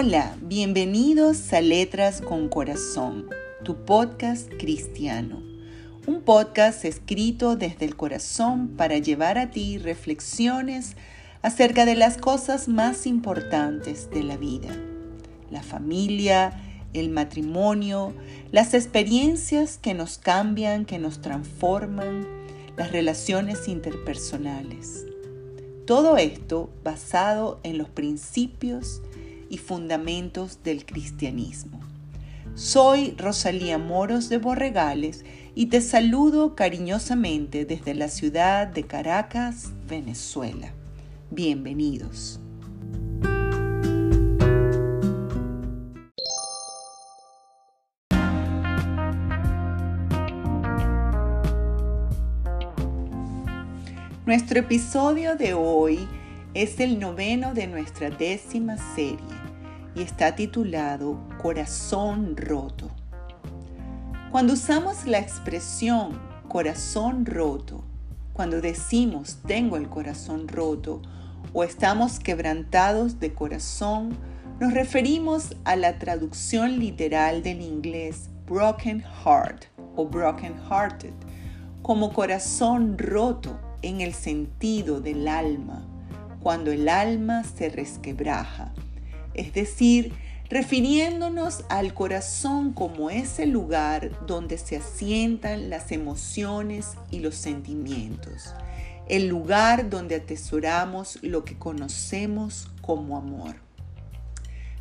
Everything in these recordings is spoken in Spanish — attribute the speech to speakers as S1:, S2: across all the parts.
S1: Hola, bienvenidos a Letras con Corazón, tu podcast cristiano. Un podcast escrito desde el corazón para llevar a ti reflexiones acerca de las cosas más importantes de la vida. La familia, el matrimonio, las experiencias que nos cambian, que nos transforman, las relaciones interpersonales. Todo esto basado en los principios y fundamentos del cristianismo. Soy Rosalía Moros de Borregales y te saludo cariñosamente desde la ciudad de Caracas, Venezuela. Bienvenidos. Nuestro episodio de hoy es el noveno de nuestra décima serie y está titulado Corazón roto. Cuando usamos la expresión corazón roto, cuando decimos tengo el corazón roto o estamos quebrantados de corazón, nos referimos a la traducción literal del inglés broken heart o broken hearted como corazón roto en el sentido del alma, cuando el alma se resquebraja, es decir, refiriéndonos al corazón como ese lugar donde se asientan las emociones y los sentimientos, el lugar donde atesoramos lo que conocemos como amor.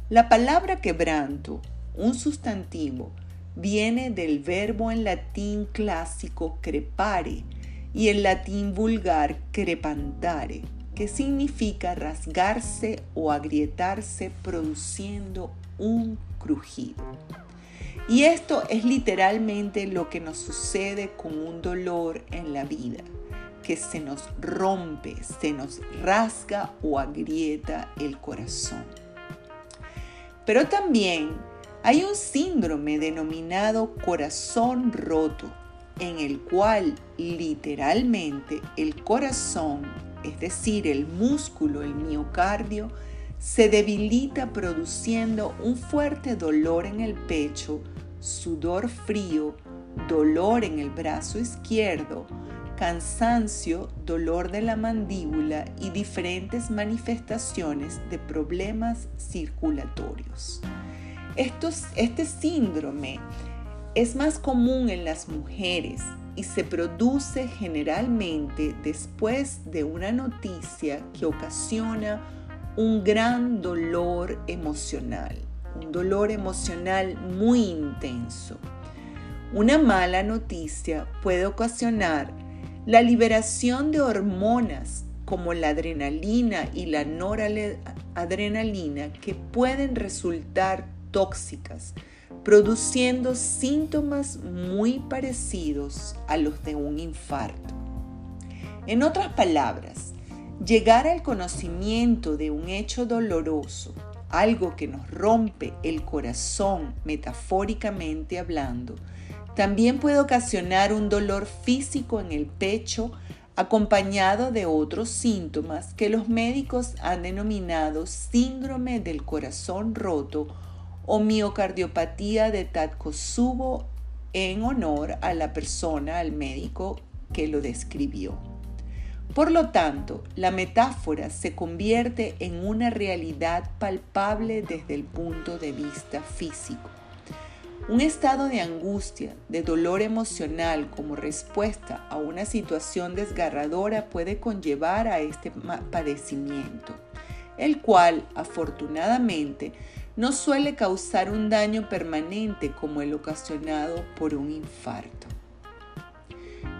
S1: La palabra quebranto, un sustantivo, viene del verbo en latín clásico crepare, y el latín vulgar crepantare, que significa rasgarse o agrietarse produciendo un crujido. Y esto es literalmente lo que nos sucede con un dolor en la vida, que se nos rompe, se nos rasga o agrieta el corazón. Pero también hay un síndrome denominado corazón roto, en el cual literalmente el corazón, es decir, el músculo, el miocardio, se debilita produciendo un fuerte dolor en el pecho, sudor frío, dolor en el brazo izquierdo, cansancio, dolor de la mandíbula y diferentes manifestaciones de problemas circulatorios. este síndrome es más común en las mujeres y se produce generalmente después de una noticia que ocasiona un gran dolor emocional, un dolor emocional muy intenso. Una mala noticia puede ocasionar la liberación de hormonas como la adrenalina y la noradrenalina que pueden resultar tóxicas produciendo síntomas muy parecidos a los de un infarto. En otras palabras, llegar al conocimiento de un hecho doloroso, algo que nos rompe el corazón metafóricamente hablando, también puede ocasionar un dolor físico en el pecho acompañado de otros síntomas que los médicos han denominado síndrome del corazón roto o miocardiopatía de Takotsubo en honor a la persona, al médico que lo describió. Por lo tanto, la metáfora se convierte en una realidad palpable desde el punto de vista físico. Un estado de angustia, de dolor emocional como respuesta a una situación desgarradora puede conllevar a este padecimiento, el cual afortunadamente no suele causar un daño permanente como el ocasionado por un infarto.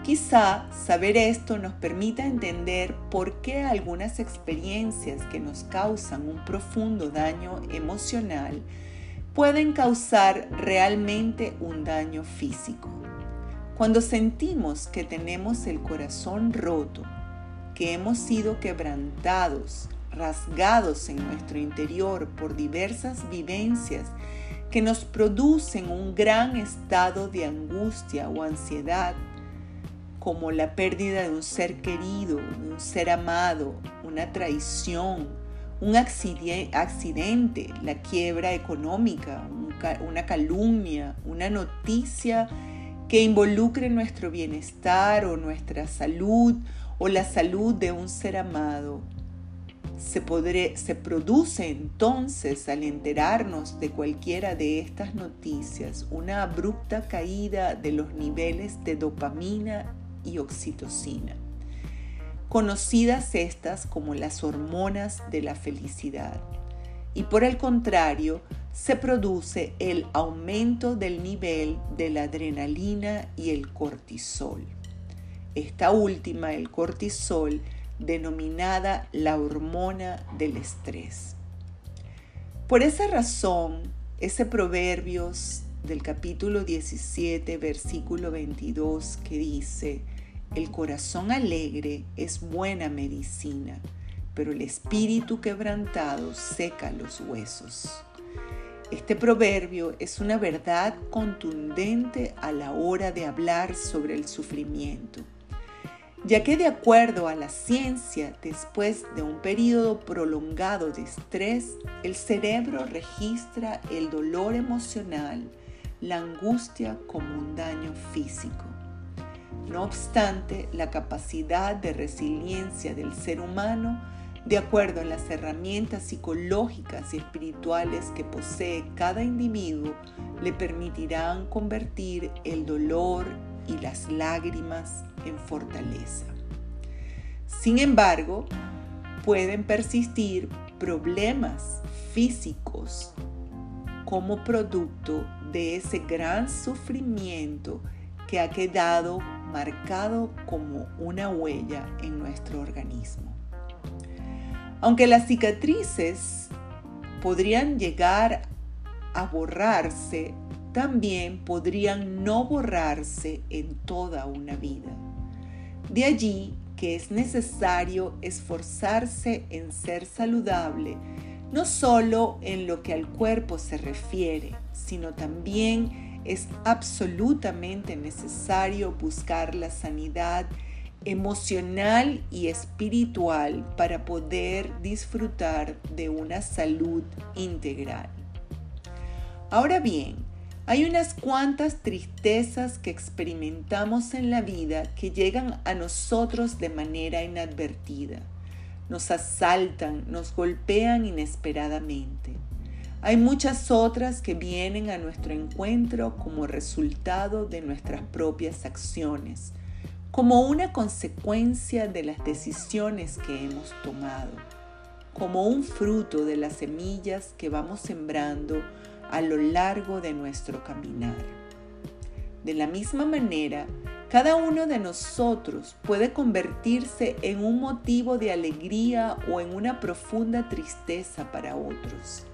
S1: Quizá saber esto nos permita entender por qué algunas experiencias que nos causan un profundo daño emocional pueden causar realmente un daño físico. Cuando sentimos que tenemos el corazón roto, que hemos sido quebrantados, rasgados en nuestro interior por diversas vivencias que nos producen un gran estado de angustia o ansiedad, como la pérdida de un ser querido, de un ser amado, una traición, un accidente, la quiebra económica, una calumnia, una noticia que involucre nuestro bienestar o nuestra salud o la salud de un ser amado. Se, produce entonces al enterarnos de cualquiera de estas noticias una abrupta caída de los niveles de dopamina y oxitocina conocidas estas como las hormonas de la felicidad. Y por el contrario, se produce el aumento del nivel de la adrenalina y el cortisol. Esta última, el cortisol, denominada la hormona del estrés. Por esa razón, ese proverbios del capítulo 17, versículo 22, que dice, el corazón alegre es buena medicina, pero el espíritu quebrantado seca los huesos. Este proverbio es una verdad contundente a la hora de hablar sobre el sufrimiento, ya que de acuerdo a la ciencia, después de un periodo prolongado de estrés, el cerebro registra el dolor emocional, la angustia como un daño físico. No obstante, la capacidad de resiliencia del ser humano, de acuerdo a las herramientas psicológicas y espirituales que posee cada individuo, le permitirán convertir el dolor y las lágrimas en fortaleza. Sin embargo, pueden persistir problemas físicos como producto de ese gran sufrimiento que ha quedado marcado como una huella en nuestro organismo. Aunque las cicatrices podrían llegar a borrarse, también podrían no borrarse en toda una vida. De allí que es necesario esforzarse en ser saludable, no solo en lo que al cuerpo se refiere, sino también es absolutamente necesario buscar la sanidad emocional y espiritual para poder disfrutar de una salud integral. Ahora bien, hay unas cuantas tristezas que experimentamos en la vida que llegan a nosotros de manera inadvertida. Nos asaltan, nos golpean inesperadamente. Hay muchas otras que vienen a nuestro encuentro como resultado de nuestras propias acciones, como una consecuencia de las decisiones que hemos tomado, como un fruto de las semillas que vamos sembrando a lo largo de nuestro caminar. De la misma manera, cada uno de nosotros puede convertirse en un motivo de alegría o en una profunda tristeza para otros.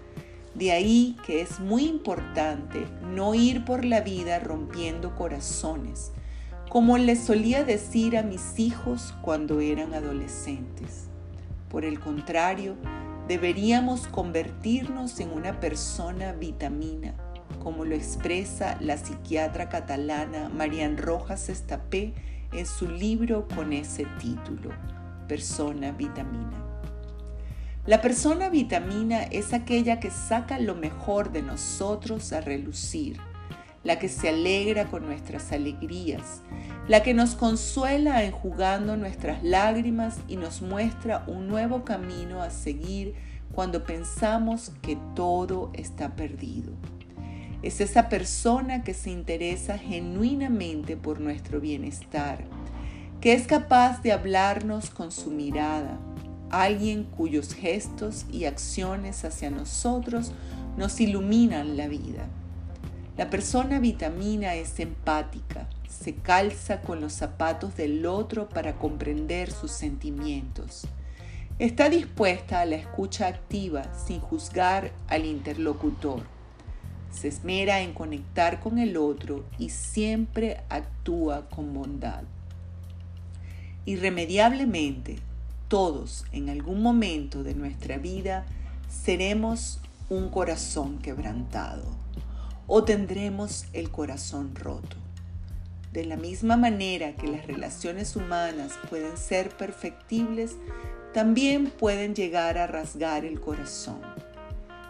S1: De ahí que es muy importante no ir por la vida rompiendo corazones, como les solía decir a mis hijos cuando eran adolescentes. Por el contrario, deberíamos convertirnos en una persona vitamina, como lo expresa la psiquiatra catalana Marian Rojas Estapé en su libro con ese título, Persona Vitamina. La persona vitamina es aquella que saca lo mejor de nosotros a relucir, la que se alegra con nuestras alegrías, la que nos consuela enjugando nuestras lágrimas y nos muestra un nuevo camino a seguir cuando pensamos que todo está perdido. Es esa persona que se interesa genuinamente por nuestro bienestar, que es capaz de hablarnos con su mirada, alguien cuyos gestos y acciones hacia nosotros nos iluminan la vida. La persona vitamina es empática, se calza con los zapatos del otro para comprender sus sentimientos. Está dispuesta a la escucha activa sin juzgar al interlocutor. Se esmera en conectar con el otro y siempre actúa con bondad. Irremediablemente, todos en algún momento de nuestra vida seremos un corazón quebrantado o tendremos el corazón roto. De la misma manera que las relaciones humanas pueden ser perfectibles, también pueden llegar a rasgar el corazón.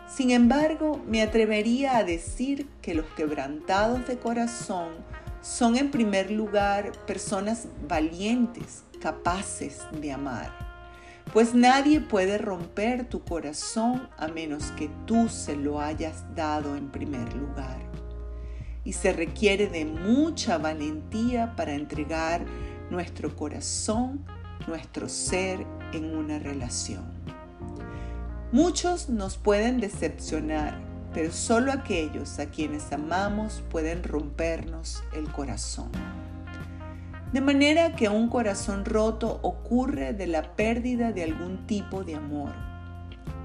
S1: Sin embargo, me atrevería a decir que los quebrantados de corazón son en primer lugar personas valientes, capaces de amar. Pues nadie puede romper tu corazón a menos que tú se lo hayas dado en primer lugar. Y se requiere de mucha valentía para entregar nuestro corazón, nuestro ser en una relación. Muchos nos pueden decepcionar, pero solo aquellos a quienes amamos pueden rompernos el corazón. De manera que un corazón roto ocurre de la pérdida de algún tipo de amor,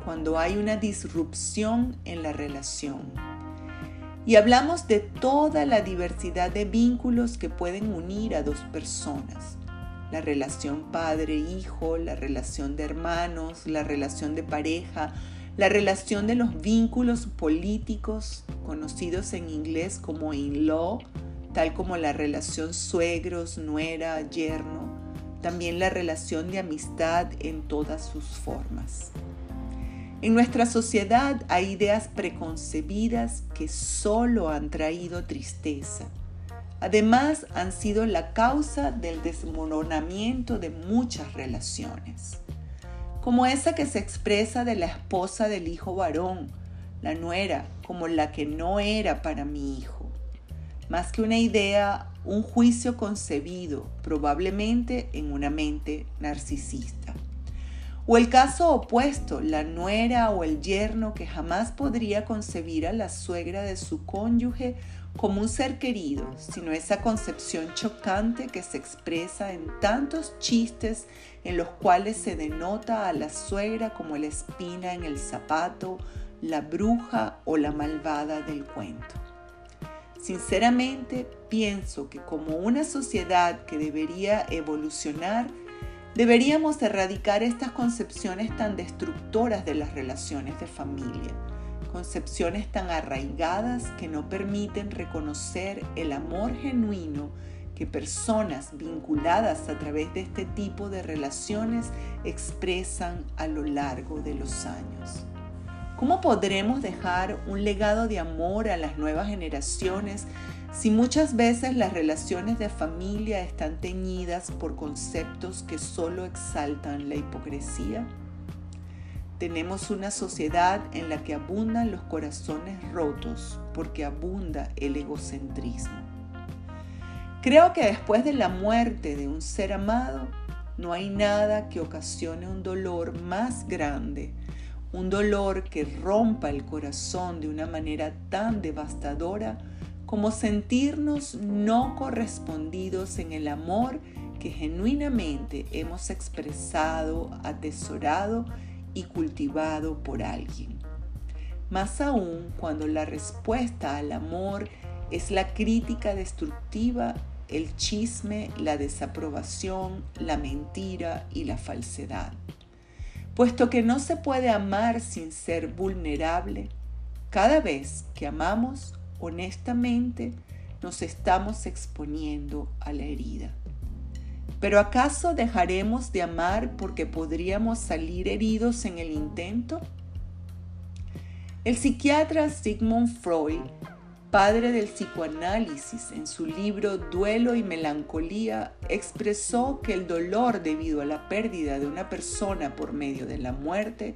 S1: cuando hay una disrupción en la relación. Y hablamos de toda la diversidad de vínculos que pueden unir a dos personas la relación padre-hijo, la relación de hermanos, la relación de pareja, la relación de los vínculos políticos, conocidos en inglés como in-law, tal como la relación suegros, nuera, yerno, también la relación de amistad en todas sus formas. En nuestra sociedad hay ideas preconcebidas que solo han traído tristeza Además, han sido la causa del desmoronamiento de muchas relaciones, como esa que se expresa de la esposa del hijo varón, la nuera, como la que no era para mi hijo. Más que una idea, un juicio concebido, probablemente en una mente narcisista. O el caso opuesto, la nuera o el yerno que jamás podría concebir a la suegra de su cónyuge como un ser querido, sino esa concepción chocante que se expresa en tantos chistes en los cuales se denota a la suegra como la espina en el zapato, la bruja o la malvada del cuento. Sinceramente, pienso que como una sociedad que debería evolucionar, deberíamos erradicar estas concepciones tan destructoras de las relaciones de familia concepciones tan arraigadas que no permiten reconocer el amor genuino que personas vinculadas a través de este tipo de relaciones expresan a lo largo de los años. ¿Cómo podremos dejar un legado de amor a las nuevas generaciones si muchas veces las relaciones de familia están teñidas por conceptos que solo exaltan la hipocresía? Tenemos una sociedad en la que abundan los corazones rotos porque abunda el egocentrismo. Creo que después de la muerte de un ser amado, no hay nada que ocasione un dolor más grande, un dolor que rompa el corazón de una manera tan devastadora como sentirnos no correspondidos en el amor que genuinamente hemos expresado, atesorado y cultivado por alguien. Más aún cuando la respuesta al amor es la crítica destructiva, el chisme, la desaprobación, la mentira y la falsedad. Puesto que no se puede amar sin ser vulnerable, cada vez que amamos honestamente nos estamos exponiendo a la herida. ¿Pero acaso dejaremos de amar porque podríamos salir heridos en el intento? El psiquiatra Sigmund Freud, padre del psicoanálisis, en su libro Duelo y Melancolía, expresó que el dolor debido a la pérdida de una persona por medio de la muerte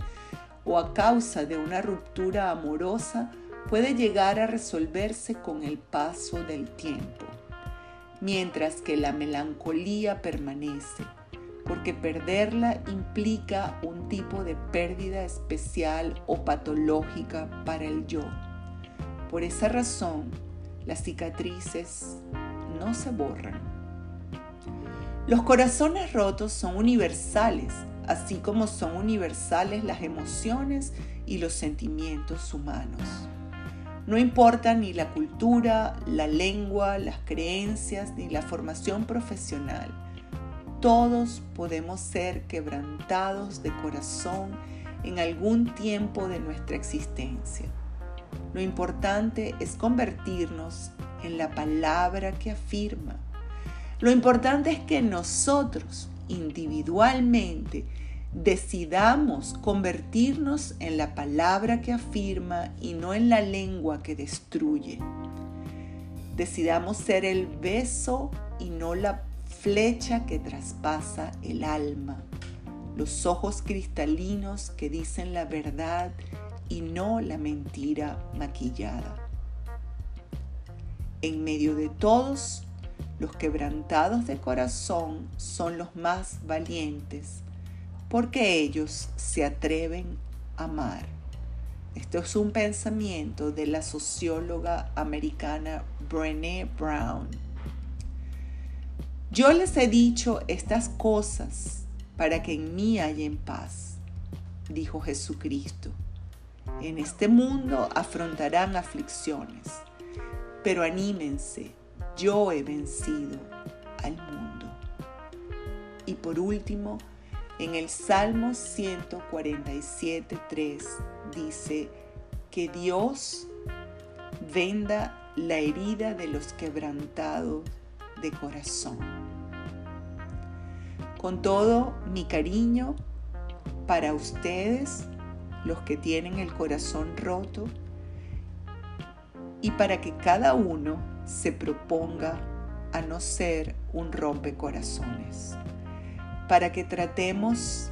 S1: o a causa de una ruptura amorosa puede llegar a resolverse con el paso del tiempo mientras que la melancolía permanece, porque perderla implica un tipo de pérdida especial o patológica para el yo. Por esa razón, las cicatrices no se borran. Los corazones rotos son universales, así como son universales las emociones y los sentimientos humanos. No importa ni la cultura, la lengua, las creencias, ni la formación profesional. Todos podemos ser quebrantados de corazón en algún tiempo de nuestra existencia. Lo importante es convertirnos en la palabra que afirma. Lo importante es que nosotros individualmente decidamos convertirnos en la palabra que afirma y no en la lengua que destruye. Decidamos ser el beso y no la flecha que traspasa el alma, los ojos cristalinos que dicen la verdad y no la mentira maquillada. En medio de todos, los quebrantados de corazón son los más valientes, porque ellos se atreven a amar. Esto es un pensamiento de la socióloga americana Brené Brown. Yo les he dicho estas cosas para que en mí haya paz, dijo Jesucristo. En este mundo afrontarán aflicciones, pero anímense, yo he vencido al mundo. Y por último, en el Salmo 147.3 dice que Dios venda la herida de los quebrantados de corazón. Con todo mi cariño para ustedes, los que tienen el corazón roto, y para que cada uno se proponga a no ser un rompecorazones, para que tratemos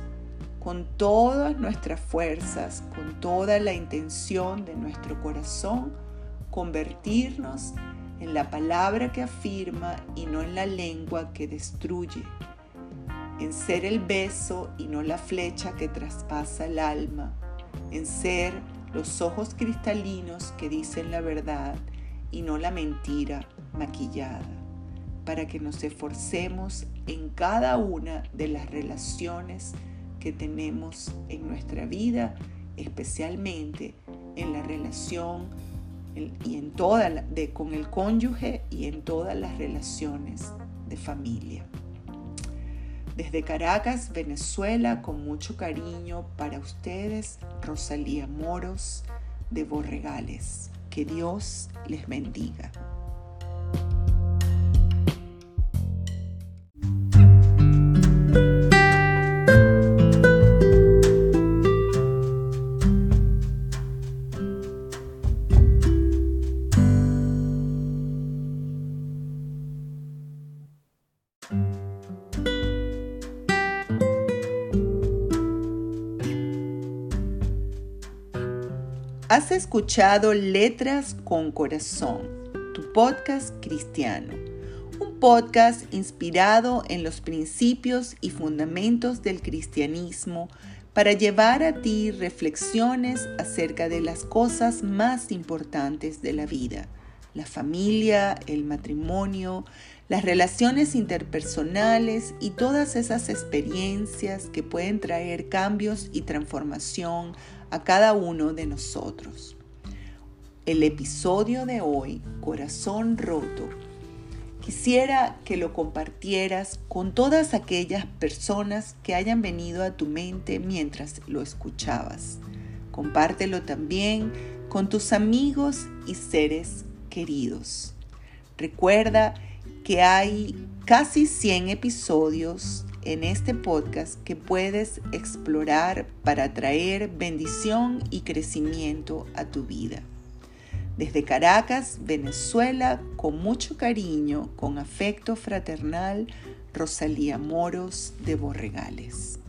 S1: con todas nuestras fuerzas, con toda la intención de nuestro corazón, convertirnos en la palabra que afirma y no en la lengua que destruye, en ser el beso y no la flecha que traspasa el alma, en ser los ojos cristalinos que dicen la verdad y no la mentira maquillada, para que nos esforcemos en cada una de las relaciones que tenemos en nuestra vida, especialmente en la relación y en toda de, con el cónyuge y en todas las relaciones de familia. Desde Caracas, Venezuela, con mucho cariño para ustedes, Rosalía Moros de Borregales. Que Dios les bendiga. Escuchado Letras con Corazón, tu podcast cristiano, un podcast inspirado en los principios y fundamentos del cristianismo para llevar a ti reflexiones acerca de las cosas más importantes de la vida, la familia, el matrimonio, las relaciones interpersonales y todas esas experiencias que pueden traer cambios y transformación a cada uno de nosotros. El episodio de hoy, Corazón Roto, quisiera que lo compartieras con todas aquellas personas que hayan venido a tu mente mientras lo escuchabas. Compártelo también con tus amigos y seres queridos. Recuerda que hay casi 100 episodios en este podcast que puedes explorar para traer bendición y crecimiento a tu vida. Desde Caracas, Venezuela, con mucho cariño, con afecto fraternal, Rosalía Moros de Borregales.